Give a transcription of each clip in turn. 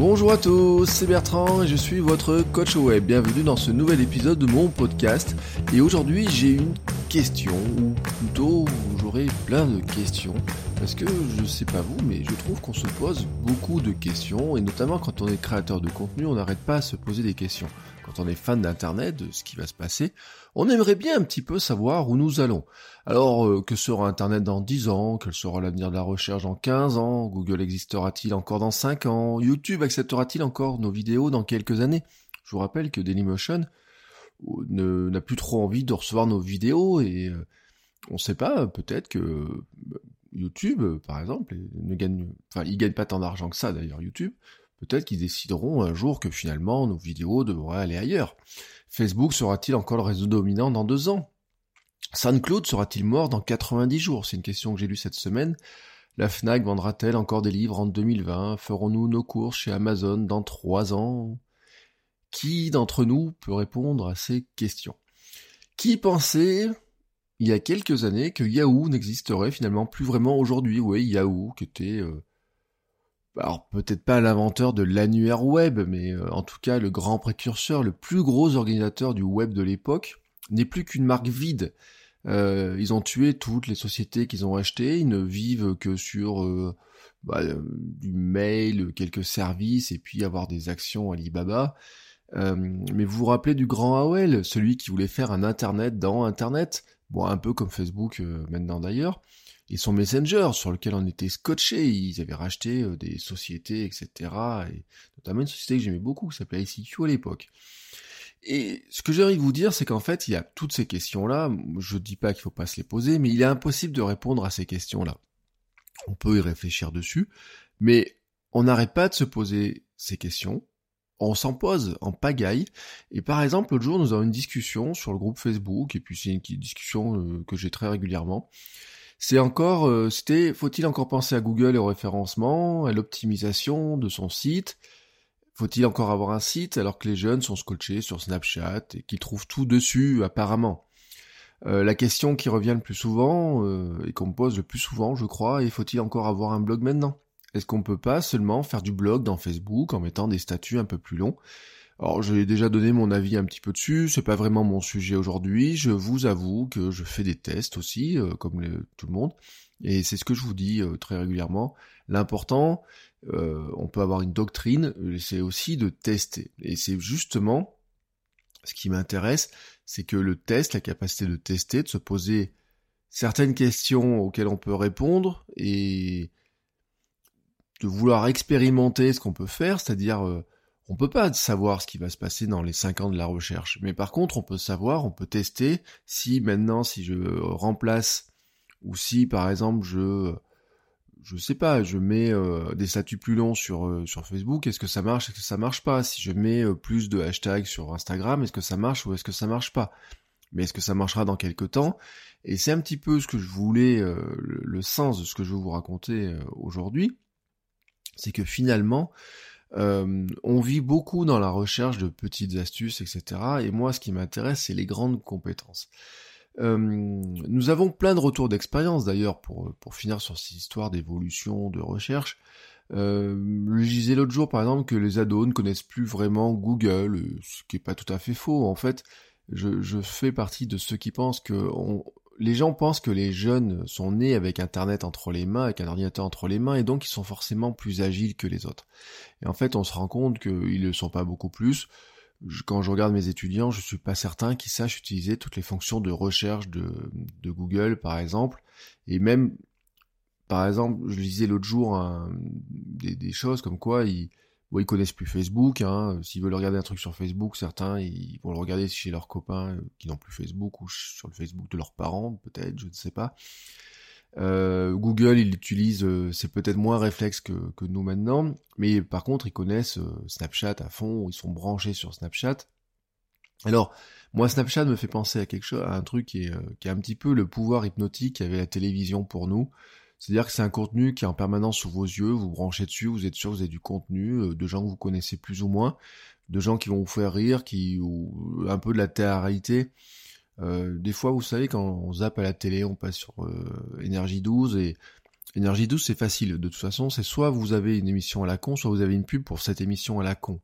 Bonjour à tous, c'est Bertrand et je suis votre coach web. Bienvenue dans ce nouvel épisode de mon podcast. Et aujourd'hui, j'ai une question, ou plutôt j'aurai plein de questions, parce que je sais pas vous, mais je trouve qu'on se pose beaucoup de questions, et notamment quand on est créateur de contenu, on n'arrête pas à se poser des questions. Quand on est fan d'internet, de ce qui va se passer, on aimerait bien un petit peu savoir où nous allons. Alors, euh, que sera internet dans 10 ans Quel sera l'avenir de la recherche dans 15 ans Google existera-t-il encore dans 5 ans YouTube acceptera-t-il encore nos vidéos dans quelques années? Je vous rappelle que Dailymotion n'a plus trop envie de recevoir nos vidéos et euh, on sait pas, peut-être que YouTube, par exemple, ne il gagne pas tant d'argent que ça d'ailleurs, YouTube. Peut-être qu'ils décideront un jour que finalement nos vidéos devraient aller ailleurs. Facebook sera-t-il encore le réseau dominant dans deux ans? SoundCloud sera-t-il mort dans 90 jours? C'est une question que j'ai lue cette semaine. La FNAC vendra-t-elle encore des livres en 2020 Ferons-nous nos courses chez Amazon dans trois ans? Qui d'entre nous peut répondre à ces questions? Qui pensait, il y a quelques années, que Yahoo n'existerait finalement plus vraiment aujourd'hui? Oui, Yahoo, qui était... Euh, alors peut-être pas l'inventeur de l'annuaire web, mais euh, en tout cas le grand précurseur, le plus gros organisateur du web de l'époque, n'est plus qu'une marque vide. Euh, ils ont tué toutes les sociétés qu'ils ont achetées, ils ne vivent que sur bah, du mail, quelques services, et puis avoir des actions Alibaba. Euh, mais vous vous rappelez du grand AOL, celui qui voulait faire un Internet dans Internet, bon un peu comme Facebook euh, maintenant d'ailleurs, et son Messenger sur lequel on était scotché, ils avaient racheté euh, des sociétés, etc. Et notamment une société que j'aimais beaucoup, qui s'appelait ICQ à l'époque. Et ce que envie de vous dire, c'est qu'en fait, il y a toutes ces questions-là, je dis pas qu'il faut pas se les poser, mais il est impossible de répondre à ces questions-là. On peut y réfléchir dessus, mais on n'arrête pas de se poser ces questions, on s'en pose en pagaille. Et par exemple, l'autre jour, nous avons une discussion sur le groupe Facebook, et puis c'est une discussion euh, que j'ai très régulièrement. C'est encore, euh, c'était, faut-il encore penser à Google et au référencement, à l'optimisation de son site? Faut-il encore avoir un site alors que les jeunes sont scotchés sur Snapchat et qu'ils trouvent tout dessus apparemment? Euh, la question qui revient le plus souvent, et qu'on me pose le plus souvent, je crois, est faut-il encore avoir un blog maintenant? Est-ce qu'on peut pas seulement faire du blog dans Facebook en mettant des statuts un peu plus longs? Alors j'ai déjà donné mon avis un petit peu dessus, c'est pas vraiment mon sujet aujourd'hui, je vous avoue que je fais des tests aussi, euh, comme tout le monde, et c'est ce que je vous dis euh, très régulièrement. L'important, euh, on peut avoir une doctrine, c'est aussi de tester. Et c'est justement ce qui m'intéresse, c'est que le test, la capacité de tester, de se poser certaines questions auxquelles on peut répondre, et de vouloir expérimenter ce qu'on peut faire, c'est-à-dire on peut pas savoir ce qui va se passer dans les 5 ans de la recherche, mais par contre on peut savoir, on peut tester si maintenant si je remplace ou si par exemple je je sais pas, je mets euh, des statuts plus longs sur euh, sur Facebook, est-ce que ça marche, est-ce que ça marche pas? Si je mets plus de hashtags sur Instagram, est-ce que ça marche ou est-ce que ça marche pas? Mais est-ce que ça marchera dans quelques temps? Et c'est un petit peu ce que je voulais, le, sens de ce que je vais vous raconter aujourd'hui. C'est que finalement, euh, on vit beaucoup dans la recherche de petites astuces, etc. Et moi, ce qui m'intéresse, c'est les grandes compétences. Euh, nous avons plein de retours d'expérience d'ailleurs pour, pour finir sur cette histoire d'évolution, de recherche. Euh, je disais l'autre jour par exemple que les ados ne connaissent plus vraiment Google, ce qui est pas tout à fait faux. En fait, je, fais partie de ceux qui pensent que les gens pensent que les jeunes sont nés avec Internet entre les mains, avec un ordinateur entre les mains, et donc ils sont forcément plus agiles que les autres. Et en fait, on se rend compte qu'ils ne sont pas beaucoup plus. Quand je regarde mes étudiants, je suis pas certain qu'ils sachent utiliser toutes les fonctions de recherche de, Google, par exemple. Et même, par exemple, je lisais l'autre jour des, des, choses comme quoi ils Bon, ils connaissent plus Facebook. Hein. S'ils veulent regarder un truc sur Facebook, certains ils vont le regarder chez leurs copains euh, qui n'ont plus Facebook ou sur le Facebook de leurs parents, peut-être, je ne sais pas. Euh, Google, il utilise, euh, c'est peut-être moins réflexe que, que, nous maintenant, mais par contre, ils connaissent euh, Snapchat à fond, ils sont branchés sur Snapchat. Alors, moi, Snapchat me fait penser à quelque chose, à un truc qui est, qui est un petit peu le pouvoir hypnotique qu'avait la télévision pour nous. C'est-à-dire que c'est un contenu qui est en permanence sous vos yeux, vous branchez dessus, vous êtes sûr que vous avez du contenu, de gens que vous connaissez plus ou moins, de gens qui vont vous faire rire, qui ou un peu de la télé-réalité. Euh, des fois, vous savez, quand on zappe à la télé, on passe sur euh, Énergie 12 et Énergie 12, c'est facile. De toute façon, c'est soit vous avez une émission à la con, soit vous avez une pub pour cette émission à la con.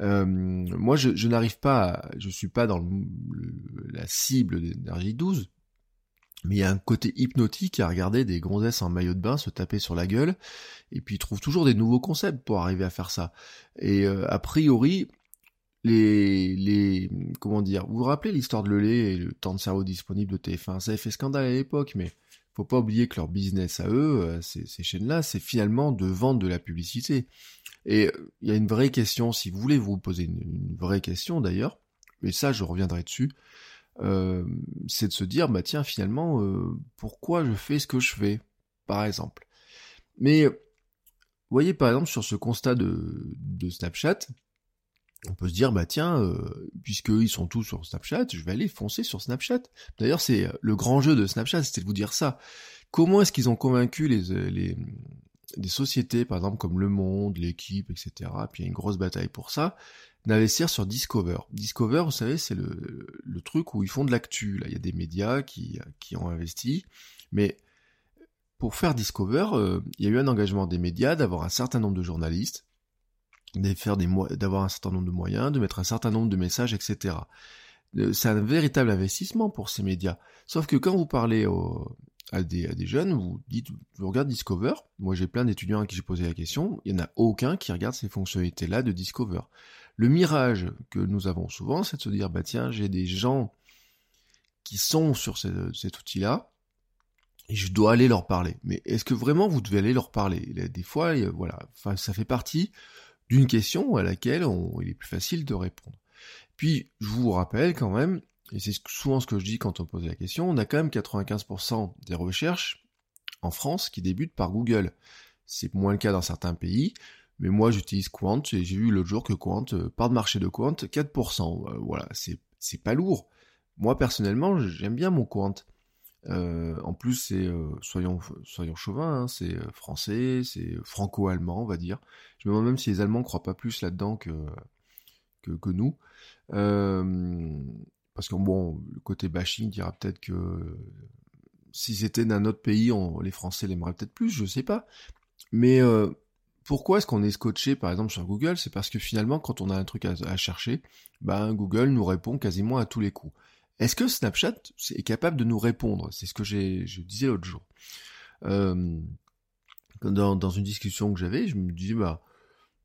Euh, moi, je, n'arrive pas, à, je suis pas dans la cible d'Énergie 12, mais il y a un côté hypnotique à regarder des gonzesses en maillot de bain se taper sur la gueule, et puis ils trouvent toujours des nouveaux concepts pour arriver à faire ça. Et euh, a priori, les, comment dire, vous vous rappelez l'histoire de Lelay et le temps de cerveau disponible de TF1, ça avait fait scandale à l'époque, mais faut pas oublier que leur business à eux, euh, ces, ces chaînes-là, c'est finalement de vendre de la publicité. Et euh, il y a une vraie question, si vous voulez vous poser une, vraie question d'ailleurs, mais ça je reviendrai dessus, euh, c'est de se dire, bah tiens, finalement, euh, pourquoi je fais ce que je fais, par exemple. Mais, vous voyez, par exemple, sur ce constat de, de Snapchat, on peut se dire bah tiens euh, puisqu'ils sont tous sur Snapchat je vais aller foncer sur Snapchat d'ailleurs c'est euh, le grand jeu de Snapchat c'était de vous dire ça comment est-ce qu'ils ont convaincu les, euh, les des sociétés par exemple comme Le Monde l'équipe etc puis il y a une grosse bataille pour ça d'investir sur Discover Discover vous savez c'est le, truc où ils font de l'actu il y a des médias qui ont investi mais pour faire Discover, euh, il y a eu un engagement des médias d'avoir un certain nombre de journalistes, d'avoir un certain nombre de moyens, de mettre un certain nombre de messages, etc. Euh, c'est un véritable investissement pour ces médias. Sauf que quand vous parlez à, des, à, des, jeunes, vous dites, vous regardez Discover. Moi, j'ai plein d'étudiants à qui j'ai posé la question. Il n'y en a aucun qui regarde ces fonctionnalités-là de Discover. Le mirage que nous avons souvent, c'est de se dire, bah tiens, j'ai des gens qui sont sur cet outil-là, et je dois aller leur parler. Mais est-ce que vraiment vous devez aller leur parler? Des fois, voilà, ça fait partie d'une question à laquelle il est plus facile de répondre. Puis, je vous rappelle quand même, et c'est souvent ce que je dis quand on pose la question, on a quand même 95% des recherches en France qui débutent par Google. C'est moins le cas dans certains pays, mais moi j'utilise Quant, et j'ai vu l'autre jour que Quant, euh, part de marché de Quant, 4%. Euh, voilà, c'est, pas lourd. Moi personnellement, j'aime bien mon Quant. Euh, en plus, c'est euh, soyons soyons chauvins, hein, c'est euh, français, c'est franco-allemand, on va dire. Je me demande même si les Allemands croient pas plus là-dedans que, que, que nous. parce que bon, le côté bashing dira peut-être que si c'était d'un autre pays, on, les Français l'aimeraient peut-être plus, je sais pas. Mais pourquoi est-ce qu'on est scotché par exemple sur Google? C'est parce que finalement, quand on a un truc à, chercher, ben Google nous répond quasiment à tous les coups. Est-ce que Snapchat est capable de nous répondre? C'est ce que je disais l'autre jour. Euh, dans, une discussion que j'avais, je me disais, bah,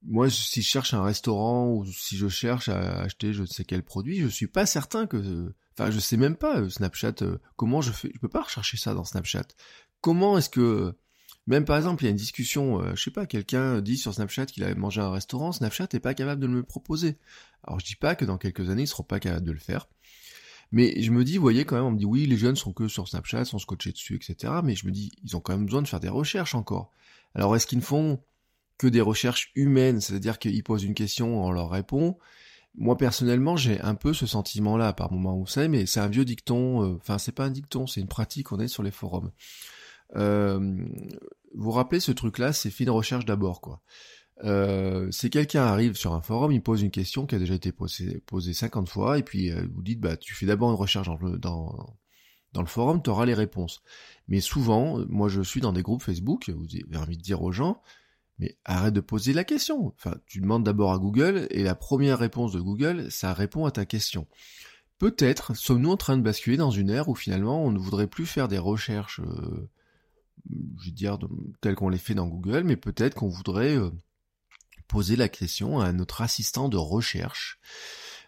moi, si je cherche un restaurant ou si je cherche à acheter je ne sais quel produit, je suis pas certain que, enfin, je sais même pas euh, Snapchat euh, comment je fais? Je peux pas rechercher ça dans Snapchat. Comment est-ce que, même par exemple, il y a une discussion, je sais pas, quelqu'un dit sur Snapchat qu'il avait mangé à un restaurant, Snapchat n'est pas capable de le proposer. Alors je dis pas que dans quelques années, ils seront pas capables de le faire. Mais je me dis, vous voyez, quand même, on me dit, oui, les jeunes sont que sur Snapchat, sont scotchés dessus, etc. Mais je me dis, ils ont quand même besoin de faire des recherches encore. Alors, est-ce qu'ils ne font que des recherches humaines, c'est-à-dire qu'ils posent une question, on leur répond Moi, personnellement, j'ai un peu ce sentiment-là par moment, vous savez, mais c'est un vieux dicton, euh, enfin, c'est pas un dicton, c'est une pratique qu'on est sur les forums. Euh, vous vous rappelez ce truc-là, c'est fine recherche d'abord, quoi. Euh, c'est quelqu'un arrive sur un forum, il pose une question qui a déjà été posée, posée 50 fois, et puis euh, vous dites, bah, tu fais d'abord une recherche dans le, dans, le forum, tu auras les réponses. Mais souvent, moi je suis dans des groupes Facebook, vous avez envie de dire aux gens, mais arrête de poser la question. Enfin, tu demandes d'abord à Google, et la première réponse de Google, ça répond à ta question. Peut-être sommes-nous en train de basculer dans une ère où finalement on ne voudrait plus faire des recherches, euh, je veux dire, telles qu'on les fait dans Google, mais peut-être qu'on voudrait euh, poser la question à notre assistant de recherche.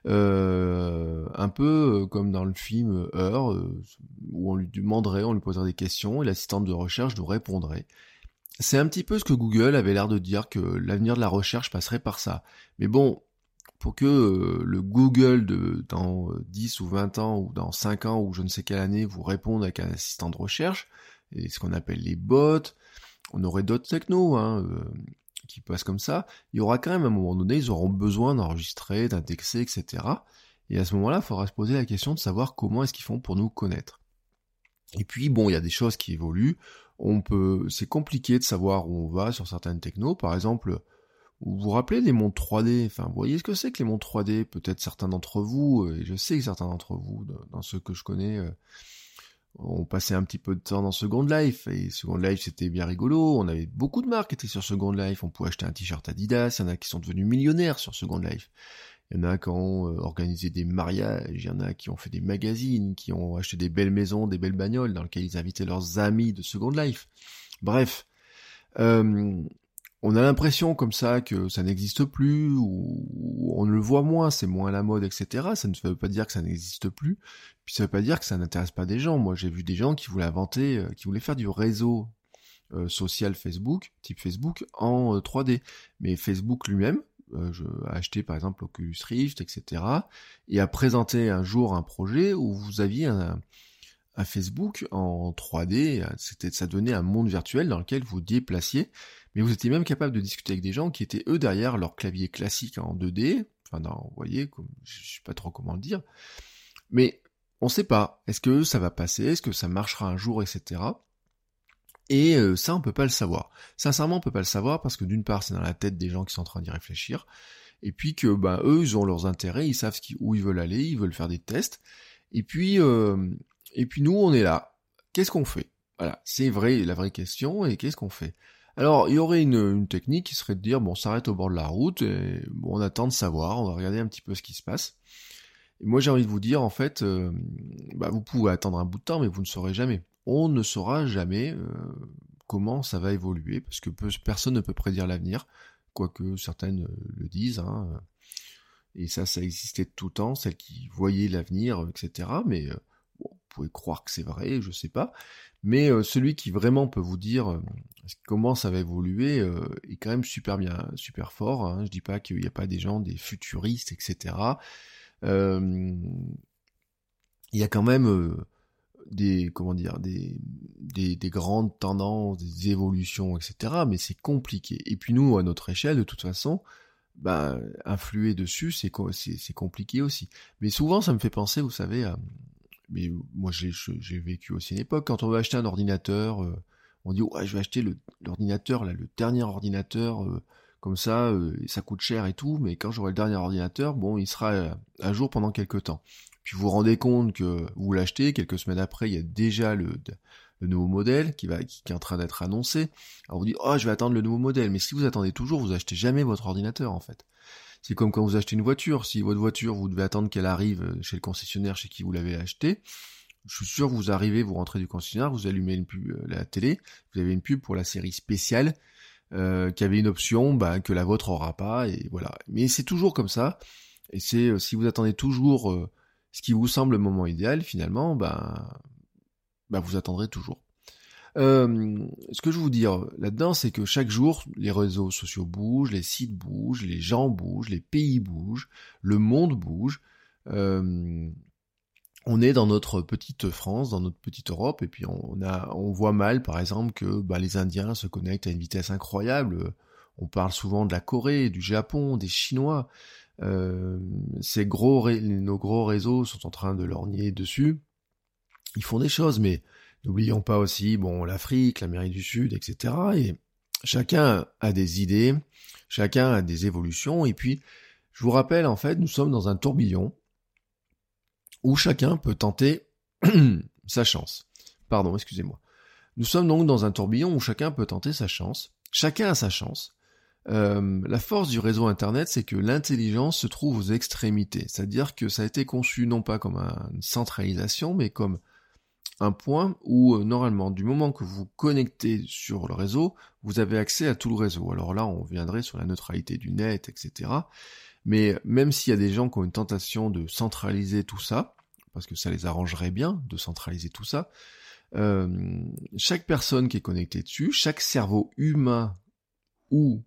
Euh, un peu euh, comme dans le film Heure, euh, où on lui demanderait, on lui poserait des questions et l'assistante de recherche nous répondrait. C'est un petit peu ce que Google avait l'air de dire que l'avenir de la recherche passerait par ça. Mais bon, pour que le Google de dans 10 ou 20 ans ou dans 5 ans ou je ne sais quelle année vous réponde avec un assistant de recherche, et ce qu'on appelle les bots. On aurait d'autres technos hein, euh, qui passent comme ça. Il y aura quand même à un moment donné, ils auront besoin d'enregistrer, d'indexer, etc. Et à ce moment-là, il faudra se poser la question de savoir comment est-ce qu'ils font pour nous connaître. Et puis bon, il y a des choses qui évoluent. On peut, c'est compliqué de savoir où on va sur certaines technos. Par exemple, vous vous rappelez les montres 3D Enfin, vous voyez ce que c'est que les montres 3D Peut-être certains d'entre vous, euh, et je sais que certains d'entre vous, dans ceux que je connais, ont passé un petit peu de temps dans Second Life. Et Second Life, c'était bien rigolo. On avait beaucoup de marques qui étaient sur Second Life. On pouvait acheter un t-shirt Adidas. Il y en a qui sont devenus millionnaires sur Second Life. Il y en a qui ont euh, organisé des mariages, il y en a qui ont fait des magazines, qui ont acheté des belles maisons, des belles bagnoles dans lesquelles ils invitaient leurs amis de Second Life. Bref, euh, on a l'impression comme ça que ça n'existe plus, ou on le voit moins, c'est moins la mode, etc. Ça ne veut pas dire que ça n'existe plus, puis ça veut pas dire que ça n'intéresse pas des gens. Moi j'ai vu des gens qui voulaient inventer, euh, qui voulaient faire du réseau social Facebook, type Facebook, en 3D. Mais Facebook lui-même, euh, je, a acheté par exemple Oculus Rift, etc. Et a présenté un jour un projet où vous aviez un, Facebook en 3D, c'était ça donnait un monde virtuel dans lequel vous déplaciez, mais vous étiez même capable de discuter avec des gens qui étaient eux derrière leur clavier classique en 2D, enfin non, vous voyez, comme, je sais pas trop comment le dire, mais on sait pas, est-ce que ça va passer, est-ce que ça marchera un jour, etc. Et euh, ça, on peut pas le savoir. Sincèrement, on peut pas le savoir parce que d'une part, c'est dans la tête des gens qui sont en train d'y réfléchir, et puis que bah eux, ils ont leurs intérêts, ils savent où ils veulent aller, ils veulent faire des tests. Et puis, euh, et puis nous, on est là. Qu'est-ce qu'on fait? Voilà, c'est vrai, la vraie question. Et qu'est-ce qu'on fait? Alors, il y aurait une, technique qui serait de dire bon, on s'arrête au bord de la route, et bon, on attend de savoir, on va regarder un petit peu ce qui se passe. Et moi, j'ai envie de vous dire, en fait, euh, bah, vous pouvez attendre un bout de temps, mais vous ne saurez jamais on ne saura jamais euh, comment ça va évoluer, parce que personne ne peut prédire l'avenir, quoique certaines euh, le disent, hein, et ça, ça existait tout le temps, celles qui voyaient l'avenir, etc. Mais pouvez croire que c'est vrai, je sais pas. Mais celui qui vraiment peut vous dire comment ça va évoluer est quand même super bien, super fort. Hein. Je dis pas qu'il n'y a pas des gens, des futuristes, etc. il y a quand même des comment dire des, des, des grandes tendances, des évolutions, etc. Mais c'est compliqué. Et puis nous, à notre échelle, de toute façon, bah, influer dessus, c'est c'est compliqué aussi. Mais souvent, ça me fait penser, vous savez, à, mais moi j'ai vécu aussi une époque quand on veut acheter un ordinateur, euh, on dit ouais je vais acheter l'ordinateur là, le dernier ordinateur. Euh, comme ça, euh, ça coûte cher et tout, mais quand j'aurai le dernier ordinateur, bon, il sera à jour pendant quelques temps. Puis vous vous rendez compte que vous l'achetez, quelques semaines après, il y a déjà le, le nouveau modèle qui, va, qui, est en train d'être annoncé. Alors vous dites, oh, je vais attendre le nouveau modèle. Mais si vous attendez toujours, vous achetez jamais votre ordinateur, en fait. C'est comme quand vous achetez une voiture. Si votre voiture, vous devez attendre qu'elle arrive chez le concessionnaire chez qui vous l'avez achetée, je suis sûr vous arrivez, vous rentrez du concessionnaire, vous allumez une pub, euh, la télé, vous avez une pub pour la série spéciale, euh, qui avait une option bah, que la vôtre aura pas, et voilà. Mais c'est toujours comme ça. Et c'est euh, si vous attendez toujours euh, ce qui vous semble le moment idéal, finalement, ben vous attendrez toujours. Euh, ce que je veux vous dire là-dedans, c'est que chaque jour, les réseaux sociaux bougent, les sites bougent, les gens bougent, les pays bougent, le monde bouge. Euh, on est dans notre petite France, dans notre petite Europe, et puis on, a, on voit mal, par exemple, que bah, les Indiens se connectent à une vitesse incroyable. On parle souvent de la Corée, du Japon, des Chinois. Euh, ces gros, nos gros réseaux sont en train de lorgner dessus. Ils font des choses, mais n'oublions pas aussi, bon, l'Afrique, l'Amérique du Sud, etc. Et chacun a des idées, chacun a des évolutions, et puis, je vous rappelle, en fait, nous sommes dans un tourbillon où chacun peut tenter sa chance. Pardon, excusez-moi. Nous sommes donc dans un tourbillon où chacun peut tenter sa chance. Chacun a sa chance. Euh, la force du réseau Internet, c'est que l'intelligence se trouve aux extrémités. C'est-à-dire que ça a été conçu non pas comme une centralisation, mais comme un point où, euh, normalement, du moment que vous connectez sur le réseau, vous avez accès à tout le réseau. Alors là, on viendrait sur la neutralité du net, etc. Mais même s'il y a des gens qui ont une tentation de centraliser tout ça, parce que ça les arrangerait bien de centraliser tout ça, euh, chaque personne qui est connectée dessus, chaque cerveau humain ou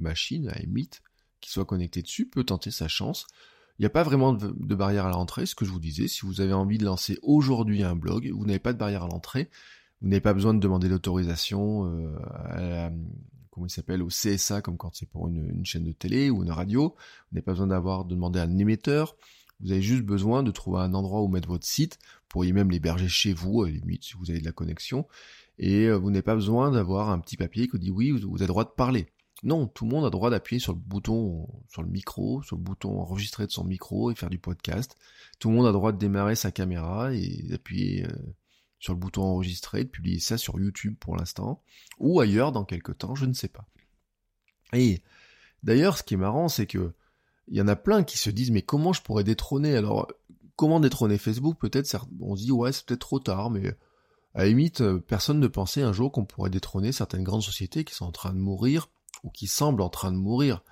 machine, à limite, qui soit connecté dessus, peut tenter sa chance. Il n'y a pas vraiment de, barrière à l'entrée, ce que je vous disais. Si vous avez envie de lancer aujourd'hui un blog, vous n'avez pas de barrière à l'entrée. Vous n'avez pas besoin de demander l'autorisation euh, à comment il s'appelle, au CSA, comme quand c'est pour une, chaîne de télé ou une radio. Vous n'avez pas besoin d'avoir de demander à un émetteur. Vous avez juste besoin de trouver un endroit où mettre votre site. Vous pourriez même l'héberger chez vous, à la limite, si vous avez de la connexion. Et euh, vous n'avez pas besoin d'avoir un petit papier qui dit oui, vous avez le droit de parler. Non, tout le monde a droit d'appuyer sur le bouton, sur le micro, sur le bouton enregistrer de son micro et faire du podcast. Tout le monde a droit de démarrer sa caméra et d'appuyer euh, sur le bouton enregistrer, de publier ça sur YouTube pour l'instant, ou ailleurs dans quelques temps, je ne sais pas. Et d'ailleurs, ce qui est marrant, c'est que il y en a plein qui se disent mais comment je pourrais détrôner? Alors comment détrôner Facebook? Peut-être on se dit ouais c'est peut-être trop tard, mais à la limite personne ne pensait un jour qu'on pourrait détrôner certaines grandes sociétés qui sont en train de mourir ou qui semblent en train de mourir.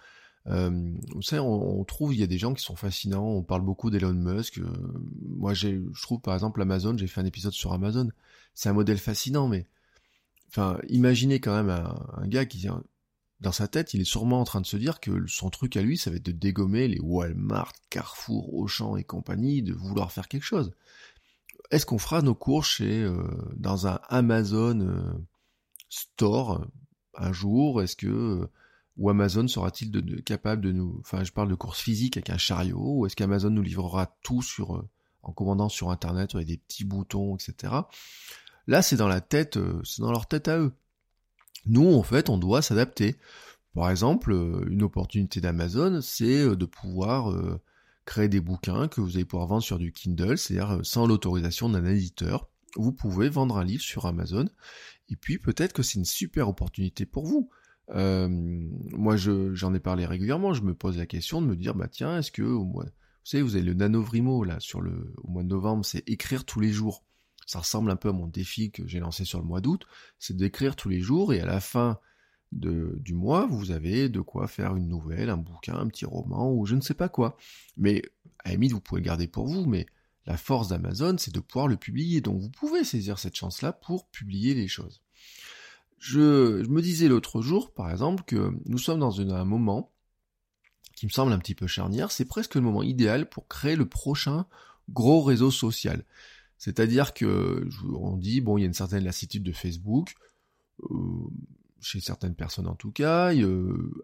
Euh, vous savez, on, trouve, il y a des gens qui sont fascinants, on parle beaucoup d'Elon Musk. Euh, moi, j'ai, je trouve, par exemple, Amazon, j'ai fait un épisode sur Amazon. C'est un modèle fascinant, mais, enfin, imaginez quand même un, gars qui, dans sa tête, il est sûrement en train de se dire que son truc à lui, ça va être de dégommer les Walmart, Carrefour, Auchan et compagnie, de vouloir faire quelque chose. Est-ce qu'on fera nos courses chez, euh, dans un Amazon Store un jour Est-ce que ou Amazon sera-t-il capable de nous, enfin je parle de course physique avec un chariot, ou est-ce qu'Amazon nous livrera tout sur, euh, en commandant sur Internet avec des petits boutons, etc. Là c'est dans la tête, euh, c'est dans leur tête à eux. Nous en fait on doit s'adapter. Par exemple, euh, une opportunité d'Amazon, c'est de pouvoir créer des bouquins que vous allez pouvoir vendre sur du Kindle, c'est-à-dire sans l'autorisation d'un éditeur. Vous pouvez vendre un livre sur Amazon, et puis peut-être que c'est une super opportunité pour vous. Euh, moi, j'en ai parlé régulièrement. Je me pose la question de me dire, bah tiens, est-ce que au mois, vous savez, vous avez le nanovrimo là sur le au mois de novembre, c'est écrire tous les jours. Ça ressemble un peu à mon défi que j'ai lancé sur le mois d'août, c'est d'écrire tous les jours et à la fin de, du mois, vous avez de quoi faire une nouvelle, un bouquin, un petit roman ou je ne sais pas quoi. Mais à vous pouvez le garder pour vous, mais la force d'Amazon, c'est de pouvoir le publier. Donc vous pouvez saisir cette chance-là pour publier les choses. Je, me disais l'autre jour, par exemple, que nous sommes dans un moment qui me semble un petit peu charnière, c'est presque le moment idéal pour créer le prochain gros réseau social. C'est-à-dire que on dit bon, il y a une certaine lassitude de Facebook, euh, chez certaines personnes en tout cas.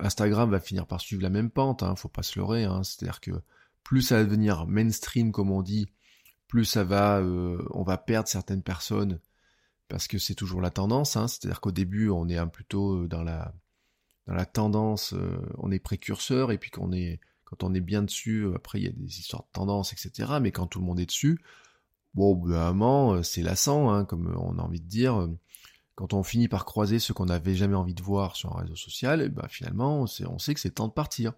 Instagram va finir par suivre la même pente, hein, faut pas se leurrer. Hein. C'est-à-dire que plus ça va devenir mainstream, comme on dit, plus ça va, euh, on va perdre certaines personnes parce que c'est toujours la tendance, hein, c'est-à-dire qu'au début on est plutôt euh, dans la dans la tendance, euh, on est précurseur, et puis qu'on est quand on est bien dessus, après il y a des histoires de tendance, etc. Mais quand tout le monde est dessus, bon, au moment, c'est lassant, hein, comme on a envie de dire. Quand on finit par croiser ce qu'on n'avait jamais envie de voir sur un réseau social, et ben finalement, on sait que c'est temps de partir.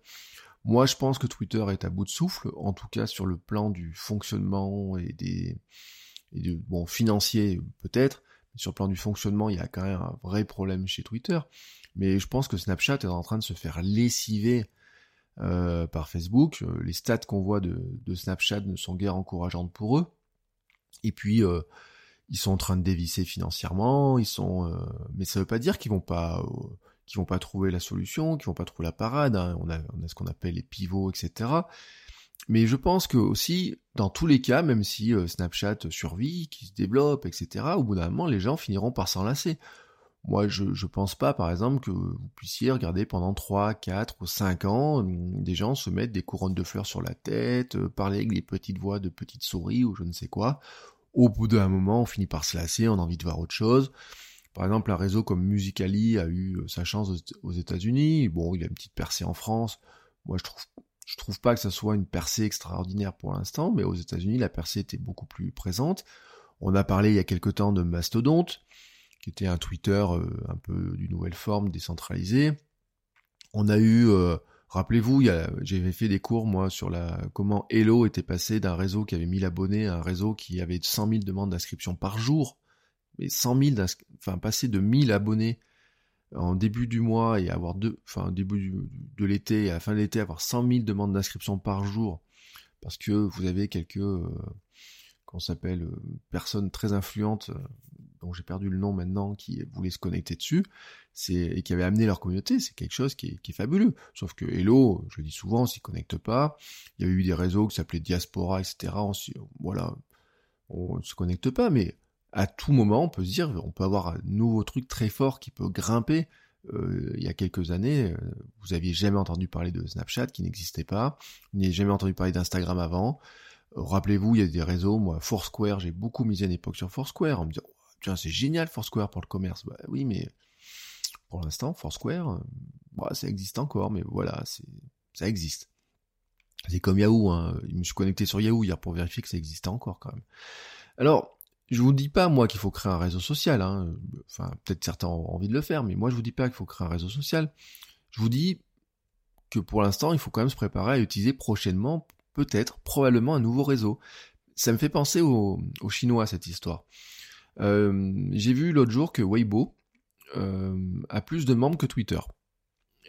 Moi, je pense que Twitter est à bout de souffle, en tout cas sur le plan du fonctionnement et des, et bon, financier peut-être, sur le plan du fonctionnement, il y a quand même un vrai problème chez Twitter. Mais je pense que Snapchat est en train de se faire lessiver euh, par Facebook. Euh, les stats qu'on voit de, Snapchat ne sont guère encourageantes pour eux. Et puis euh, ils sont en train de dévisser financièrement. Ils sont, mais ça veut pas dire qu'ils vont pas, qu'ils vont pas trouver la solution, qu'ils vont pas trouver la parade. Hein. On a, ce qu'on appelle les pivots, etc. Mais je pense que aussi, dans tous les cas, même si euh, Snapchat survit, qui se développe, etc., au bout d'un moment, les gens finiront par s'enlacer. Moi, je, je pense pas, par exemple, que vous puissiez regarder pendant 3, 4 ou 5 ans hum, des gens se mettre des couronnes de fleurs sur la tête, euh, parler avec des petites voix de petites souris ou je ne sais quoi. Au bout d'un moment, on finit par se lasser, on a envie de voir autre chose. Par exemple, un réseau comme Musicali a eu euh, sa chance aux États-Unis. Bon, il a une petite percée en France. Moi, je trouve je trouve pas que ça soit une percée extraordinaire pour l'instant, mais aux États-Unis, la percée était beaucoup plus présente. On a parlé il y a quelque temps de Mastodonte, qui était un Twitter euh, un peu d'une nouvelle forme, décentralisé. On a eu, euh, rappelez-vous, j'avais fait des cours moi sur la comment Hello était passé d'un réseau qui avait 1000 abonnés à un réseau qui avait 100 000 demandes d'inscription par jour. Mais 100 000, enfin passer de 1000 abonnés en début du mois et avoir deux, enfin début de l'été et à la fin de l'été avoir 100 000 demandes d'inscription par jour parce que vous avez quelques euh, qu'on s'appelle euh, personnes très influentes euh, dont j'ai perdu le nom maintenant qui voulaient se connecter dessus. Et qui avaient amené leur communauté. C'est quelque chose qui est, fabuleux. Sauf que Hello je le dis souvent s'y connecte pas. Il y a eu des réseaux qui s'appelaient Diaspora etc on voilà. On ne se connecte pas mais à tout moment, on peut se dire, on peut avoir un nouveau truc très fort qui peut grimper. Euh, il y a quelques années, euh, vous aviez jamais entendu parler de Snapchat qui n'existait pas, vous n'aviez jamais entendu parler d'Instagram avant. Euh, rappelez-vous, il y a des réseaux, moi, Foursquare, j'ai beaucoup misé à une époque sur Foursquare en me disant, tiens, c'est génial Foursquare pour le commerce. Bah, oui, mais pour l'instant, Foursquare, bah, ça existe encore, mais voilà, ça existe. C'est comme Yahoo, hein. je me suis connecté sur Yahoo hier pour vérifier que ça existait encore quand même. Alors, je vous dis pas moi qu'il faut créer un réseau social, hein. enfin peut-être certains ont envie de le faire, mais moi je vous dis pas qu'il faut créer un réseau social. Je vous dis que pour l'instant il faut quand même se préparer à utiliser prochainement, peut-être, probablement un nouveau réseau. Ça me fait penser aux, Chinois cette histoire. Euh, j'ai vu l'autre jour que Weibo euh, a plus de membres que Twitter.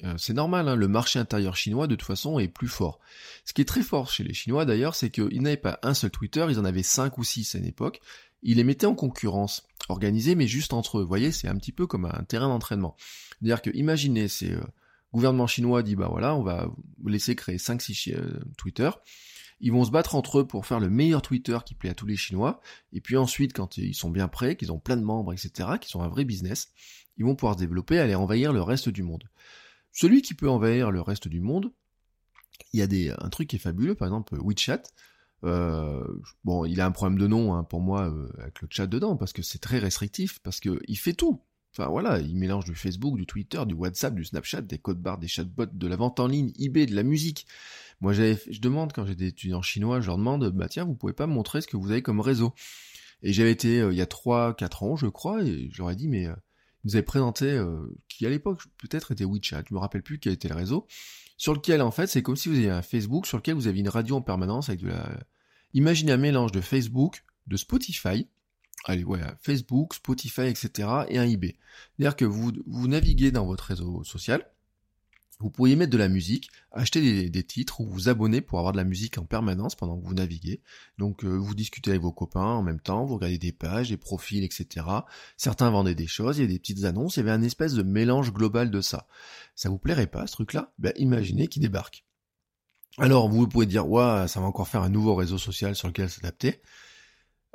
Euh, c'est normal, hein, le marché intérieur chinois de toute façon est plus fort. Ce qui est très fort chez les Chinois d'ailleurs, c'est qu'ils n'avaient pas un seul Twitter, ils en avaient cinq ou six à une époque. Ils les mettaient en concurrence, organisée mais juste entre eux. Vous voyez, c'est un petit peu comme un terrain d'entraînement. C'est-à-dire que imaginez, c'est euh, gouvernement chinois dit bah voilà, on va laisser créer 5-6 euh, Twitter. Ils vont se battre entre eux pour faire le meilleur Twitter qui plaît à tous les Chinois. Et puis ensuite, quand ils sont bien prêts, qu'ils ont plein de membres, etc., qu'ils sont un vrai business, ils vont pouvoir se développer, aller envahir le reste du monde. Celui qui peut envahir le reste du monde, il y a un truc qui est fabuleux, par exemple WeChat. Euh, bon, il a un problème de nom hein, pour moi euh, avec le chat dedans parce que c'est très restrictif, parce que il fait tout. Enfin voilà, il mélange du Facebook, du Twitter, du WhatsApp, du Snapchat, des codes barres, des chatbots, de la vente en ligne, eBay, de la musique. Moi, je demande quand j'ai des étudiants chinois, je leur demande, bah tiens, vous pouvez pas me montrer ce que vous avez comme réseau? Et j'avais été euh, il y a 3-4 ans, je crois, et j'aurais dit, mais nous avait présenté, euh, qui à l'époque peut-être était WeChat, je me rappelle plus quel était le réseau, sur lequel en fait c'est comme si vous aviez un Facebook sur lequel vous aviez une radio en permanence avec de la... Imaginez un mélange de Facebook, de Spotify, allez ouais, Facebook, Spotify, etc. et un eBay. C'est-à-dire que vous, vous naviguez dans votre réseau social, vous pourriez mettre de la musique, acheter des, titres ou vous abonner pour avoir de la musique en permanence pendant que vous naviguez. Donc euh, vous discutez avec vos copains en même temps, vous regardez des pages, des profils, etc. Certains vendaient des choses, il y a des petites annonces, il y avait un espèce de mélange global de ça. Ça vous plairait pas ce truc-là? Ben imaginez qu'il débarque. Alors vous pouvez dire, ouais, ça va encore faire un nouveau réseau social sur lequel s'adapter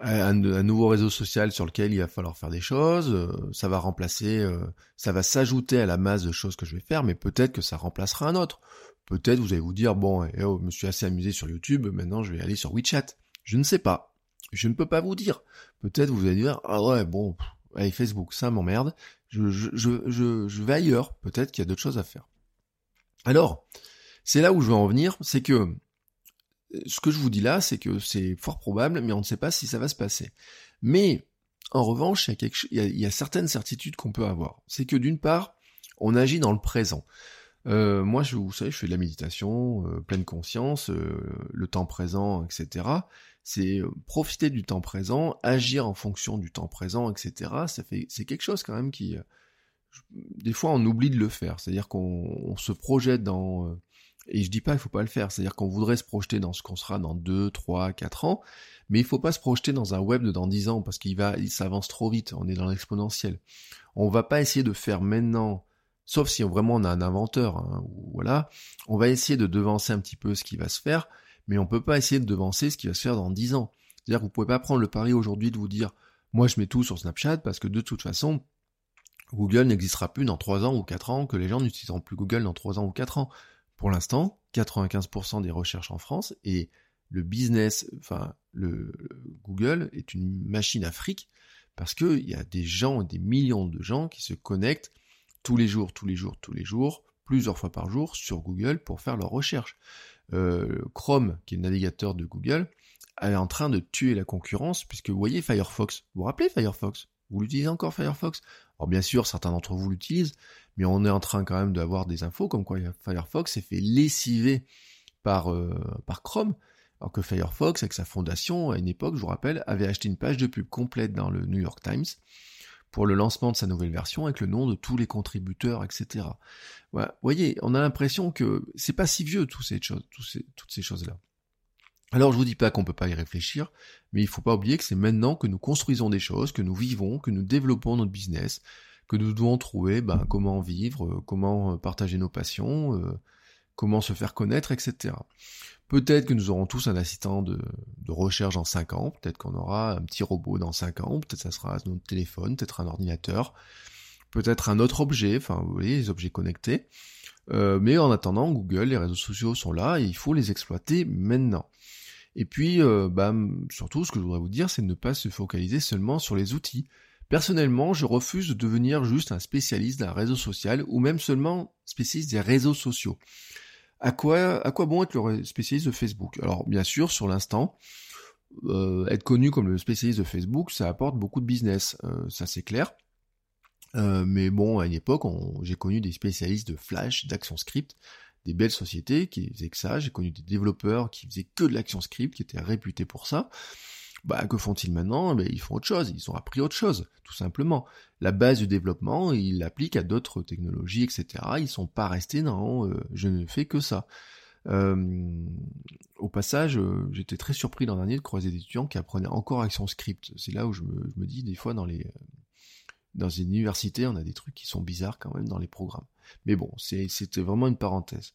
un, nouveau réseau social sur lequel il va falloir faire des choses, euh, ça va remplacer, euh, ça va s'ajouter à la masse de choses que je vais faire, mais peut-être que ça remplacera un autre. Peut-être vous allez vous dire, bon, eh oh, je me suis assez amusé sur YouTube, maintenant je vais aller sur WeChat. Je ne sais pas. Je ne peux pas vous dire. Peut-être vous allez dire, ah ouais, bon, Facebook, ça m'emmerde. Je, je, je, je vais ailleurs. Peut-être qu'il y a d'autres choses à faire. Alors, c'est là où je veux en venir, c'est que ce que je vous dis là, c'est que c'est fort probable, mais on ne sait pas si ça va se passer. Mais, en revanche, il y a, certaines certitudes qu'on peut avoir. C'est que d'une part, on agit dans le présent. Euh, moi, je, vous savez, je fais de la méditation, euh, pleine conscience, euh, le temps présent, etc. C'est profiter du temps présent, agir en fonction du temps présent, etc. Ça fait, c'est quelque chose quand même qui, des fois, on oublie de le faire. C'est-à-dire qu'on se projette dans et je dis pas qu'il faut pas le faire, c'est-à-dire qu'on voudrait se projeter dans ce qu'on sera dans 2, 3, 4 ans, mais il faut pas se projeter dans un web de dans 10 ans parce qu'il va, il s'avance trop vite, on est dans l'exponentiel. On va pas essayer de faire maintenant, sauf si vraiment on a un inventeur, hein, voilà, on va essayer de devancer un petit peu ce qui va se faire, mais on peut pas essayer de devancer ce qui va se faire dans 10 ans. C'est-à-dire que vous pouvez pas prendre le pari aujourd'hui de vous dire, moi je mets tout sur Snapchat parce que de toute façon, Google n'existera plus dans 3 ans ou 4 ans, que les gens n'utiliseront plus Google dans 3 ans ou 4 ans. Pour l'instant, 95% des recherches en France et le business, enfin le Google est une machine à fric parce qu'il y a des gens, des millions de gens qui se connectent tous les jours, tous les jours, tous les jours, plusieurs fois par jour sur Google pour faire leurs recherches. Euh, Chrome, qui est le navigateur de Google, est en train de tuer la concurrence puisque vous voyez Firefox. Vous vous rappelez Firefox? Vous l'utilisez encore Firefox? Alors bien sûr, certains d'entre vous l'utilisent, mais on est en train quand même d'avoir des infos comme quoi Firefox s'est fait lessiver par, euh, par Chrome, alors que Firefox, avec sa fondation, à une époque, je vous rappelle, avait acheté une page de pub complète dans le New York Times pour le lancement de sa nouvelle version avec le nom de tous les contributeurs, etc. Vous voyez, on a l'impression que c'est pas si vieux toutes ces choses, toutes ces choses-là. Alors je vous dis pas qu'on peut pas y réfléchir, mais il faut pas oublier que c'est maintenant que nous construisons des choses, que nous vivons, que nous développons notre business, que nous devons trouver ben, comment vivre, euh, comment euh, partager nos passions, euh, comment se faire connaître, etc. Peut-être que nous aurons tous un assistant de, recherche dans 5 ans, peut-être qu'on aura un petit robot dans 5 ans, peut-être ça sera notre téléphone, peut-être un ordinateur, peut-être un autre objet, enfin vous voyez, les objets connectés. Mais en attendant, Google, les réseaux sociaux sont là et il faut les exploiter maintenant. Et puis, euh, bah, surtout, ce que je voudrais vous dire, c'est de ne pas se focaliser seulement sur les outils. Personnellement, je refuse de devenir juste un spécialiste d'un réseau social ou même seulement spécialiste des réseaux sociaux. À quoi, à quoi bon être le spécialiste de Facebook? Alors bien sûr, sur l'instant, euh, être connu comme le spécialiste de Facebook, ça apporte beaucoup de business, euh, ça c'est clair. Euh, mais bon, à une époque, j'ai connu des spécialistes de Flash, d'action script, des belles sociétés qui faisaient que ça. J'ai connu des développeurs qui faisaient que de l'action script, qui étaient réputés pour ça. Bah, que font-ils maintenant? Ben, Ils font autre chose, ils ont appris autre chose, tout simplement. La base du développement, ils l'appliquent à d'autres technologies, etc. Ils sont pas restés dans euh, je ne fais que ça. Euh, au passage, euh, j'étais très surpris l'an dernier de croiser des étudiants qui apprenaient encore ActionScript. C'est là où je me, dis des fois dans les dans une université, on a des trucs qui sont bizarres quand même dans les programmes. Mais bon, c'était vraiment une parenthèse.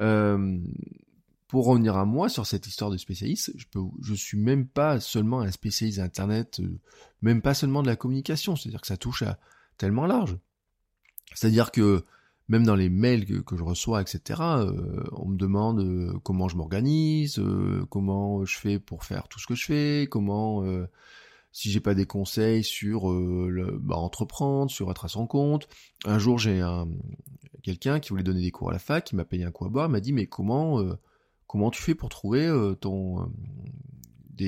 Euh, pour revenir à moi sur cette histoire de spécialiste, je je suis même pas seulement un spécialiste Internet, euh, même pas seulement de la communication, c'est-à-dire que ça touche à tellement large. C'est-à-dire que même dans les mails que, je reçois, etc., euh, on me demande comment je m'organise, comment je fais pour faire tout ce que je fais, comment, si j'ai pas des conseils sur le, bah, entreprendre, sur être à son compte. Un jour, j'ai un quelqu'un qui voulait donner des cours à la fac, qui m'a payé un coup à boire, m'a dit mais comment Comment tu fais pour trouver euh, ton euh,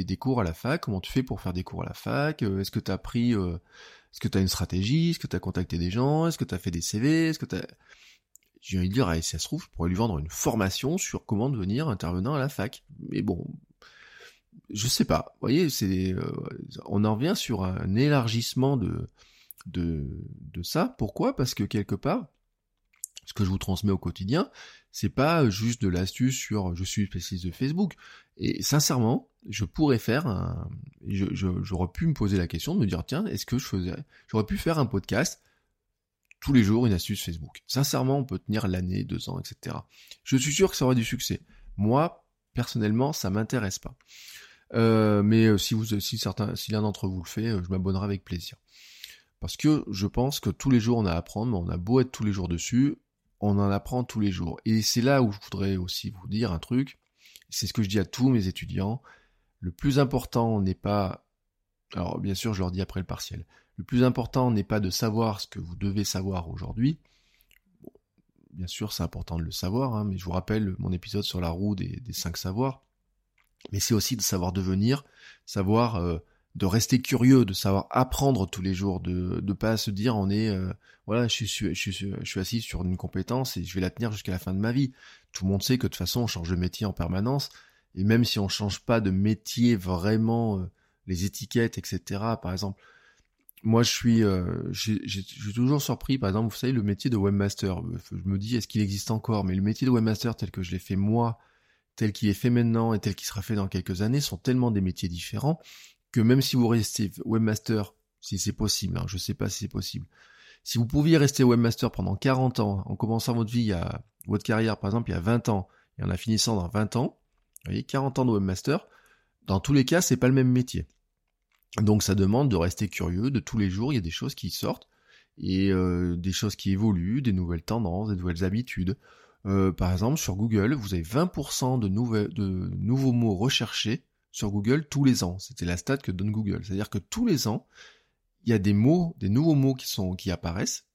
des, cours à la fac? Comment tu fais pour faire des cours à la fac? Euh, Est-ce que tu as pris Est-ce que tu une stratégie? Est-ce que tu as contacté des gens? Est-ce que tu as fait des CV Est-ce que tu J'ai envie de dire, si ça se trouve, je pourrais lui vendre une formation sur comment devenir intervenant à la fac. Mais bon, je sais pas. Vous voyez, c'est, on en revient sur un élargissement de, de, de ça. Pourquoi? Parce que quelque part, ce que je vous transmets au quotidien, c'est pas juste de l'astuce sur je suis spécialiste de Facebook. Et sincèrement, je pourrais faire un, j'aurais pu me poser la question de me dire tiens, est-ce que je faisais, j'aurais pu faire un podcast tous les jours une astuce Facebook? Sincèrement, on peut tenir l'année, deux ans, etc. Je suis sûr que ça aurait du succès. Moi, personnellement, ça m'intéresse pas. Euh, mais euh, si l'un d'entre vous le fait, euh, je m'abonnerai avec plaisir. Parce que je pense que tous les jours on a à apprendre, on a beau être tous les jours dessus, on en apprend tous les jours. Et c'est là où je voudrais aussi vous dire un truc, c'est ce que je dis à tous mes étudiants, le plus important n'est pas, alors bien sûr je leur dis après le partiel, le plus important n'est pas de savoir ce que vous devez savoir aujourd'hui, bien sûr c'est important de le savoir, hein, mais je vous rappelle mon épisode sur la roue des, cinq savoirs, mais c'est aussi de savoir devenir, savoir euh, de rester curieux, de savoir apprendre tous les jours, de ne pas se dire on est euh, voilà je suis, je, suis, je suis assis sur une compétence et je vais la tenir jusqu'à la fin de ma vie. Tout le monde sait que de toute façon on change de métier en permanence et même si on change pas de métier vraiment euh, les étiquettes etc. Par exemple moi je suis euh, j'ai toujours surpris par exemple vous savez le métier de webmaster je me dis est-ce qu'il existe encore? Mais le métier de webmaster tel que je l'ai fait moi tel qu'il est fait maintenant et tel qu'il sera fait dans quelques années sont tellement des métiers différents que même si vous restez webmaster, si c'est possible, hein, je sais pas si c'est possible, si vous pouviez rester webmaster pendant 40 ans, en commençant votre vie à votre carrière par exemple il y a 20 ans, et en la finissant dans 20 ans, vous voyez, 40 ans de webmaster, dans tous les cas, c'est pas le même métier. Donc ça demande de rester curieux de tous les jours, il y a des choses qui sortent, et euh, des choses qui évoluent, des nouvelles tendances, des nouvelles habitudes. Euh, par exemple, sur Google, vous avez 20% de, de nouveaux mots recherchés sur Google tous les ans. C'était la stat que donne Google. C'est-à-dire que tous les ans, il y a des mots, des nouveaux mots qui apparaissent,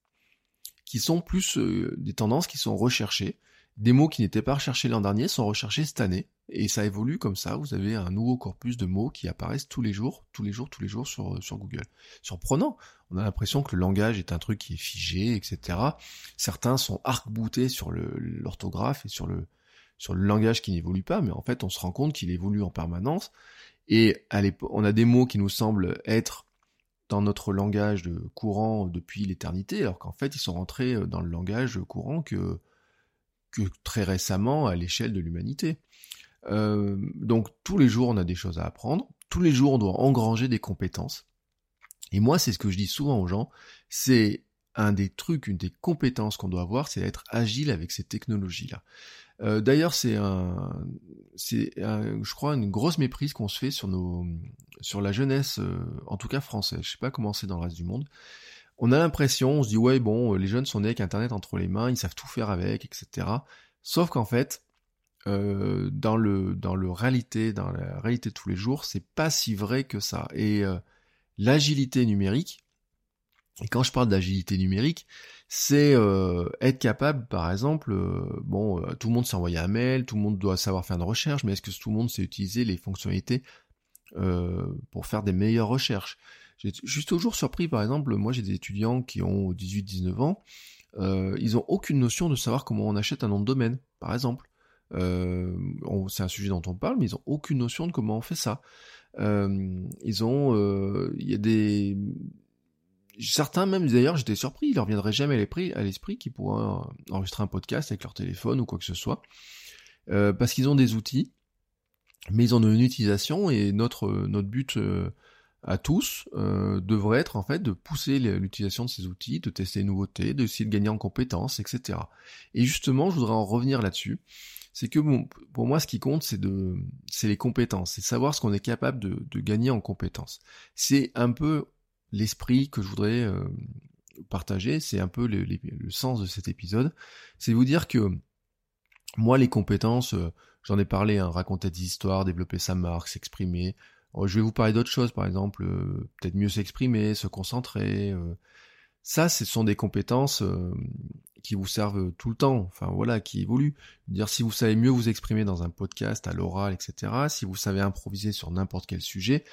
qui sont plus euh, des tendances qui sont recherchées. Des mots qui n'étaient pas recherchés l'an dernier sont recherchés cette année. Et ça évolue comme ça. Vous avez un nouveau corpus de mots qui apparaissent tous les jours, tous les jours, tous les jours sur, Google. Surprenant. On a l'impression que le langage est un truc qui est figé, etc. Certains sont arc-boutés sur l'orthographe et sur le, sur le langage qui n'évolue pas, mais en fait on se rend compte qu'il évolue en permanence. Et on a des mots qui nous semblent être dans notre langage courant depuis l'éternité, alors qu'en fait ils sont rentrés euh, dans le langage courant que, que très récemment à l'échelle de l'humanité. Euh, donc tous les jours on a des choses à apprendre, tous les jours on doit engranger des compétences. Et moi c'est ce que je dis souvent aux gens, c'est un des trucs, une des compétences qu'on doit avoir, c'est d'être agile avec ces technologies-là. Euh, D'ailleurs, c'est un, c'est, je crois, une grosse méprise qu'on se fait sur nos, sur la jeunesse, euh, en tout cas française. Je sais pas comment c'est dans le reste du monde. On a l'impression, on se dit ouais, bon, les jeunes sont nés avec Internet entre les mains, ils savent tout faire avec, etc. Sauf qu'en fait, euh, dans le dans le réalité, dans la réalité de tous les jours, c'est pas si vrai que ça. Et euh, l'agilité numérique, et quand je parle d'agilité numérique, c'est euh, être capable, par exemple, bon, tout le monde s'est envoyé un mail, tout le monde doit savoir faire une recherche, mais est-ce que tout le monde sait utiliser les fonctionnalités pour faire des meilleures recherches? J'ai juste toujours surpris, par exemple, moi j'ai des étudiants qui ont 18-19 ans, ils ont aucune notion de savoir comment on achète un nom de domaine, par exemple. Euh, c'est un sujet dont on parle, mais ils ont aucune notion de comment on fait ça. Euh, ils ont, euh, il y a des certains même d'ailleurs j'étais surpris, il leur viendrait jamais à l'esprit qu'ils pourraient enregistrer un podcast avec leur téléphone ou quoi que ce soit, euh, parce qu'ils ont des outils, mais ils en ont une utilisation et notre notre but euh, à tous euh, devrait être en fait de pousser l'utilisation de ces outils, de tester les nouveautés, d'essayer de gagner en compétences, etc. Et justement, je voudrais en revenir là-dessus c'est que bon, pour moi, ce qui compte, c'est de, c'est les compétences, c'est savoir ce qu'on est capable de, de, gagner en compétences. C'est un peu l'esprit que je voudrais euh, partager, c'est un peu le, sens de cet épisode, c'est vous dire que moi, les compétences, euh, j'en ai parlé, hein, raconter des histoires, développer sa marque, s'exprimer. Euh, je vais vous parler d'autres choses, par exemple, peut-être mieux s'exprimer, se concentrer. ça, ce sont des compétences qui vous servent tout le temps, enfin voilà, qui évoluent. Dire si vous savez mieux vous exprimer dans un podcast, à l'oral, etc., si vous savez improviser sur n'importe quel sujet,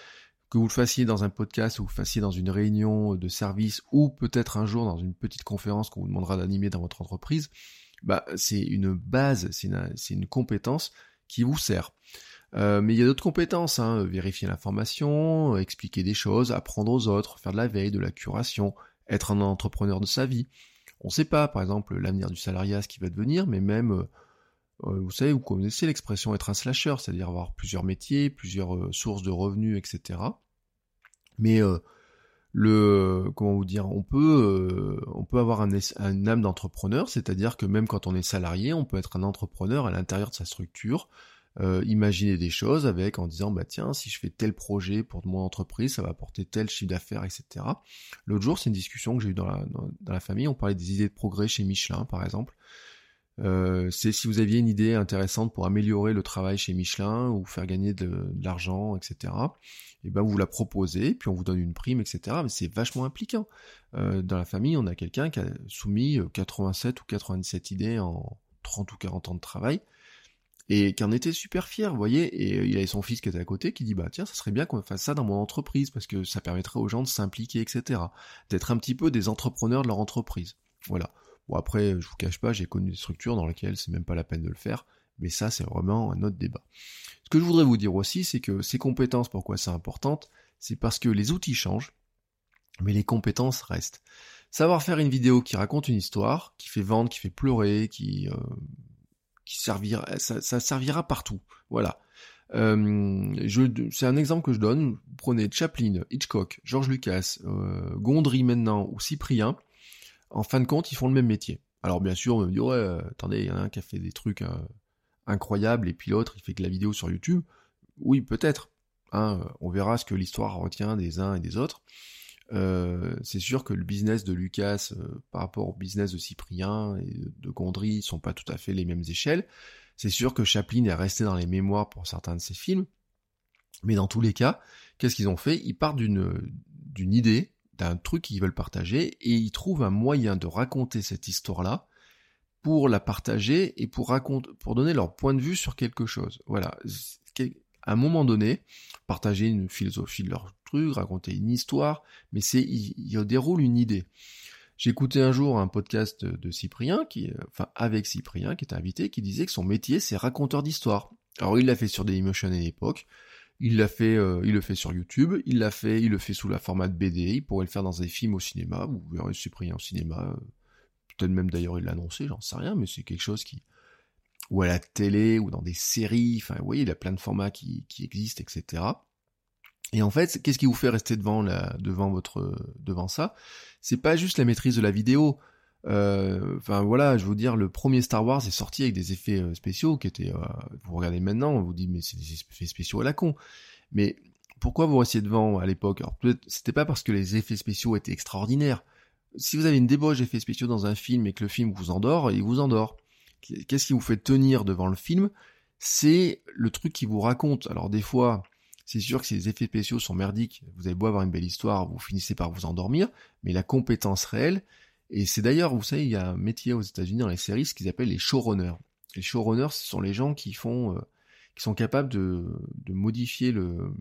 que vous le fassiez dans un podcast ou vous le fassiez dans une réunion de service ou peut-être un jour dans une petite conférence qu'on vous demandera d'animer dans votre entreprise, bah c'est une base, c'est une, compétence qui vous sert. Euh, mais il y a d'autres compétences, hein, vérifier l'information, expliquer des choses, apprendre aux autres, faire de la veille, de la curation, être un entrepreneur de sa vie. On ne sait pas, par exemple, l'avenir du salariat, ce qui va devenir, mais même, euh, euh, vous savez, vous connaissez l'expression être un slasher, c'est-à-dire avoir plusieurs métiers, plusieurs euh, sources de revenus, etc. Mais le, comment vous dire, on peut, on peut avoir un, un âme d'entrepreneur, c'est-à-dire que même quand on est salarié, on peut être un entrepreneur à l'intérieur de sa structure, euh, imaginer des choses avec en disant bah tiens si je fais tel projet pour mon entreprise ça va apporter tel chiffre d'affaires etc l'autre jour c'est une discussion que j'ai eue dans la, dans, la famille. On parlait des idées de progrès chez Michelin par exemple. Euh, c'est si vous aviez une idée intéressante pour améliorer le travail chez Michelin ou faire gagner de, l'argent etc et ben vous la proposez puis on vous donne une prime etc mais c'est vachement impliquant. Euh, dans la famille on a quelqu'un qui a soumis 87 ou 97 idées en 30 ou 40 ans de travail et qui en était super fier, vous voyez, et euh, il avait son fils qui était à côté qui dit bah tiens ça serait bien qu'on fasse ça dans mon entreprise parce que ça permettrait aux gens de s'impliquer, etc. D'être un petit peu des entrepreneurs de leur entreprise. Voilà. Bon après, je vous cache pas, j'ai connu des structures dans lesquelles c'est même pas la peine de le faire, mais ça c'est vraiment un autre débat. Ce que je voudrais vous dire aussi, c'est que ces compétences, pourquoi c'est important, c'est parce que les outils changent, mais les compétences restent. Savoir faire une vidéo qui raconte une histoire, qui fait vendre, qui fait pleurer, qui euh, ça, servira partout. Voilà. Euh, c'est un exemple que je donne. Prenez Chaplin, Hitchcock, George Lucas, euh, Gondry maintenant ou Cyprien. En fin de compte, ils font le même métier. Alors bien sûr, on me dit ouais, euh, attendez, il y en a un qui a fait des trucs incroyables et puis l'autre il fait que la vidéo sur YouTube. Oui, peut-être. Hein, on verra ce que l'histoire retient des uns et des autres. Euh, c'est sûr que le business de Lucas euh, par rapport au business de Cyprien et de Gondry sont pas tout à fait les mêmes échelles. C'est sûr que Chaplin est resté dans les mémoires pour certains de ses films, mais dans tous les cas, qu'est-ce qu'ils ont fait? Ils partent d'une d'une idée, d'un truc qu'ils veulent partager, et ils trouvent un moyen de raconter cette histoire-là pour la partager et pour raconter, pour donner leur point de vue sur quelque chose. Voilà. À un moment donné, partager une philosophie de leur raconter une histoire, mais c'est il, déroule une idée. Écouté un jour un podcast de Cyprien, qui, enfin avec Cyprien, qui était invité, qui disait que son métier c'est raconteur d'histoire. Alors il l'a fait sur Dailymotion à l'époque, il l'a fait, euh, il le fait sur YouTube, il l'a fait, il le fait sous la format de BD, il pourrait le faire dans des films au cinéma, vous verrez Cyprien au cinéma, peut-être même d'ailleurs il l'a annoncé, j'en sais rien, mais c'est quelque chose qui, ou à la télé, ou dans des séries, enfin vous voyez, il a plein de formats qui, qui existent, etc. Et en fait, qu'est-ce qui vous fait rester devant la, devant votre, devant ça? C'est pas juste la maîtrise de la vidéo. Euh, enfin voilà, je veux dire, le premier Star Wars est sorti avec des effets euh, spéciaux qui étaient. Euh, vous regardez maintenant, on vous dit mais c'est des effets spéciaux à la con. Mais pourquoi vous restiez devant à l'époque? Alors peut-être c'était pas parce que les effets spéciaux étaient extraordinaires. Si vous avez une débauche d'effets spéciaux dans un film et que le film vous endort, il vous endort. Qu'est-ce qui vous fait tenir devant le film? C'est le truc qui vous raconte. Alors des fois, c'est sûr que si les effets spéciaux sont merdiques, vous avez beau avoir une belle histoire, vous finissez par vous endormir, mais la compétence réelle, et c'est d'ailleurs, vous savez, il y a un métier aux États-Unis dans les séries, ce qu'ils appellent les showrunners. Les showrunners, ce sont les gens qui font, euh, qui sont capables de, modifier le,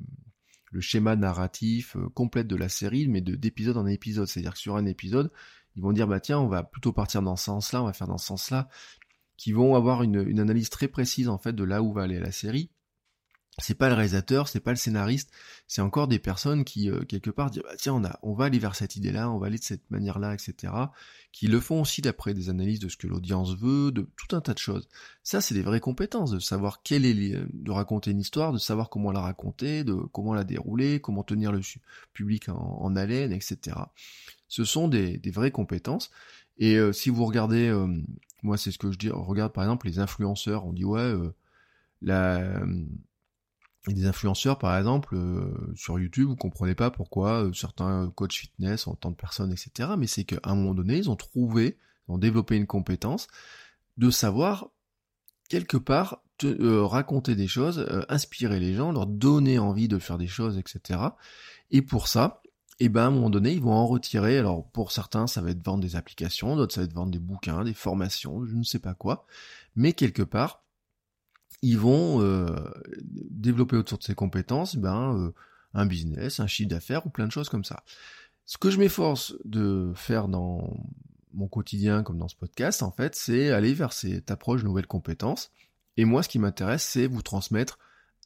le schéma narratif euh, complet de la série, mais de d'épisode en épisode. C'est-à-dire que sur un épisode, ils vont dire bah tiens, on va plutôt partir dans ce sens-là, on va faire dans ce sens-là, qui vont avoir une, analyse très précise en fait de là où va aller la série c'est pas le réalisateur, c'est pas le scénariste, c'est encore des personnes qui euh, quelque part disent bah, tiens on a on va aller vers cette idée-là, on va aller de cette manière-là, etc. Qui le font aussi d'après des analyses de ce que l'audience veut, de tout un tas de choses. Ça c'est des vraies compétences de savoir quelle est de raconter une histoire, de savoir comment la raconter, de comment la dérouler, comment tenir le public en, haleine, etc. Ce sont des, vraies compétences. Et euh, si vous regardez, euh, moi c'est ce que je dis, regarde par exemple les influenceurs, on dit ouais la et des influenceurs, par exemple, euh, sur YouTube, vous comprenez pas pourquoi euh, certains coachs fitness ont tant de personnes, etc. Mais c'est qu'à un moment donné, ils ont trouvé, ils ont développé une compétence de savoir quelque part euh, raconter des choses, inspirer les gens, leur donner envie de faire des choses, etc. Et pour ça, et eh ben à un moment donné, ils vont en retirer. Alors pour certains, ça va être vendre des applications, d'autres ça va être vendre des bouquins, des formations, je ne sais pas quoi. Mais quelque part, ils vont euh, développer autour de ces compétences ben, euh, un business, un chiffre d'affaires ou plein de choses comme ça. Ce que je m'efforce de faire dans mon quotidien comme dans ce podcast, en fait, c'est aller vers cette approche de nouvelles compétences. Et moi, ce qui m'intéresse, c'est vous transmettre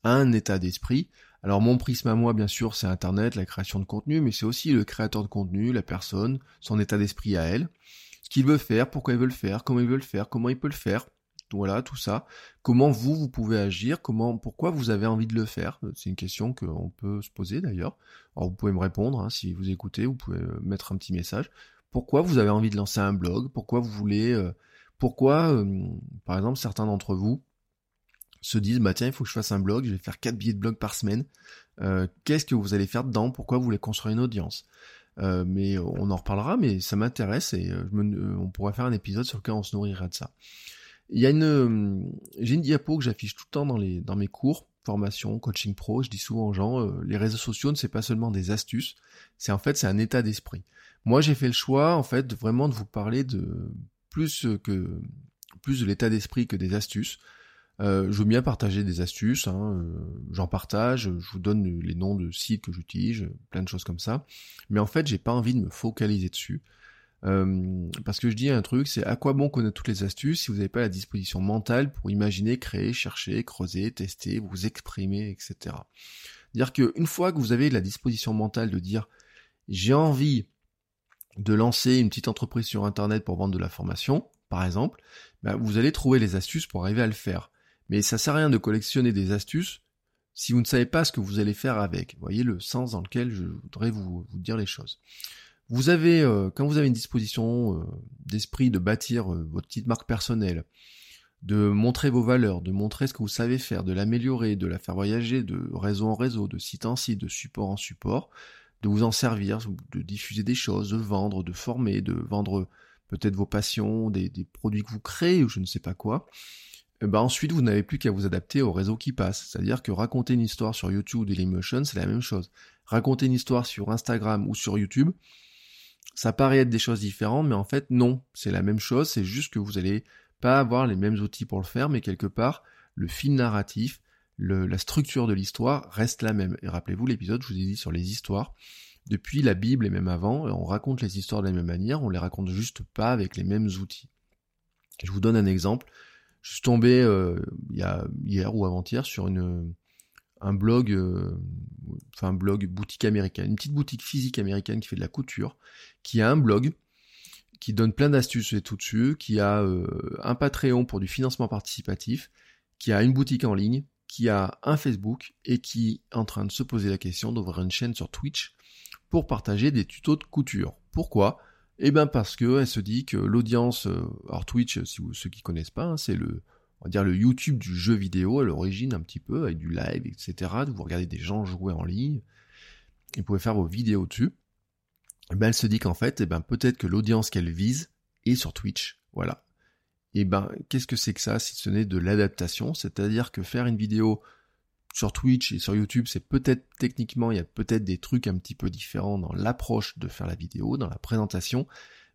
un état d'esprit. Alors mon prisme à moi, bien sûr, c'est Internet, la création de contenu, mais c'est aussi le créateur de contenu, la personne, son état d'esprit à elle, ce qu'il veut faire, pourquoi il veut le faire, comment il veut le faire, comment il peut le faire, voilà, tout ça. Comment vous, vous pouvez agir Comment, pourquoi vous avez envie de le faire C'est une question qu'on peut se poser d'ailleurs. Alors vous pouvez me répondre hein, si vous écoutez, vous pouvez euh, mettre un petit message. Pourquoi vous avez envie de lancer un blog? Pourquoi vous voulez euh, Pourquoi, euh, par exemple, certains d'entre vous se disent bah tiens, il faut que je fasse un blog, je vais faire quatre billets de blog par semaine. Qu'est-ce que vous allez faire dedans? Pourquoi vous voulez construire une audience? Mais on en reparlera, mais ça m'intéresse et on pourrait faire un épisode sur lequel on se nourrira de ça. Il y a une, euh, j'ai une diapo que j'affiche tout le temps dans les, dans mes cours, formation, coaching pro. Je dis souvent aux gens, euh, les réseaux sociaux ne c'est pas seulement des astuces, c'est en fait c'est un état d'esprit. Moi j'ai fait le choix en fait vraiment de vous parler de plus que plus de l'état d'esprit que des astuces. Euh, je veux bien partager des astuces, hein, j'en partage, je vous donne les noms de sites que j'utilise, plein de choses comme ça. Mais en fait, j'ai pas envie de me focaliser dessus. Euh, parce que je dis un truc, c'est à quoi bon connaître toutes les astuces si vous n'avez pas la disposition mentale pour imaginer, créer, chercher, creuser, tester, vous exprimer, etc. Dire qu'une fois que vous avez la disposition mentale de dire j'ai envie de lancer une petite entreprise sur internet pour vendre de la formation, par exemple, ben vous allez trouver les astuces pour arriver à le faire. Mais ça sert à rien de collectionner des astuces si vous ne savez pas ce que vous allez faire avec. Voyez le sens dans lequel je voudrais vous, vous dire les choses. Vous avez, euh, quand vous avez une disposition euh, d'esprit de bâtir euh, votre petite marque personnelle, de montrer vos valeurs, de montrer ce que vous savez faire, de l'améliorer, de la faire voyager de réseau en réseau, de site en site, de support en support, de vous en servir, de diffuser des choses, de vendre, de former, de vendre peut-être vos passions, des, produits que vous créez ou je ne sais pas quoi. Et ben ensuite, vous n'avez plus qu'à vous adapter au réseau qui passe. C'est-à-dire que raconter une histoire sur YouTube ou Dailymotion, c'est la même chose. Raconter une histoire sur Instagram ou sur YouTube, ça paraît être des choses différentes, mais en fait non, c'est la même chose, c'est juste que vous n'allez pas avoir les mêmes outils pour le faire, mais quelque part, le fil narratif, la structure de l'histoire reste la même. Et rappelez-vous l'épisode, je vous ai dit sur les histoires, depuis la Bible et même avant, on raconte les histoires de la même manière, on les raconte juste pas avec les mêmes outils. Je vous donne un exemple. Je suis tombé euh, il y a, hier ou avant-hier sur une, un blog, euh, enfin un blog boutique américaine, une petite boutique physique américaine qui fait de la couture, qui a un blog qui donne plein d'astuces et tout dessus, qui a euh, un Patreon pour du financement participatif, qui a une boutique en ligne, qui a un Facebook et qui est en train de se poser la question d'ouvrir une chaîne sur Twitch pour partager des tutos de couture. Pourquoi? Eh bien parce que elle se dit que l'audience, euh, alors Twitch, si vous ceux qui connaissent pas, hein, c'est le on va dire le YouTube du jeu vidéo à l'origine un petit peu avec du live etc. Vous regardez des gens jouer en ligne, et vous pouvez faire vos vidéos dessus. Eh ben elle se dit qu'en fait, eh ben peut-être que l'audience qu'elle vise est sur Twitch, voilà. Et ben qu'est-ce que c'est que ça si ce n'est de l'adaptation, c'est-à-dire que faire une vidéo sur Twitch et sur YouTube, c'est peut-être techniquement, il y a peut-être des trucs un petit peu différents dans l'approche de faire la vidéo, dans la présentation,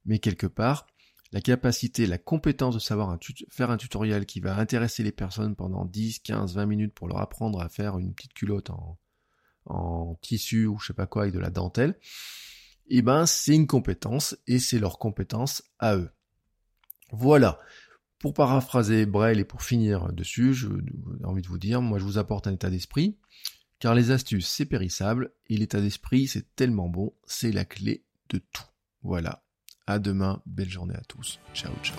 mais quelque part, la capacité, la compétence de savoir faire un tutoriel qui va intéresser les personnes pendant 10, 15, 20 minutes pour leur apprendre à faire une petite culotte en, tissu ou je sais pas quoi avec de la dentelle, eh ben c'est une compétence et c'est leur compétence à eux. Voilà. Pour paraphraser Braille et pour finir dessus, j'ai envie de vous dire, moi je vous apporte un état d'esprit, car les astuces c'est périssable, et l'état d'esprit c'est tellement bon, c'est la clé de tout. Voilà. À demain, belle journée à tous. Ciao ciao.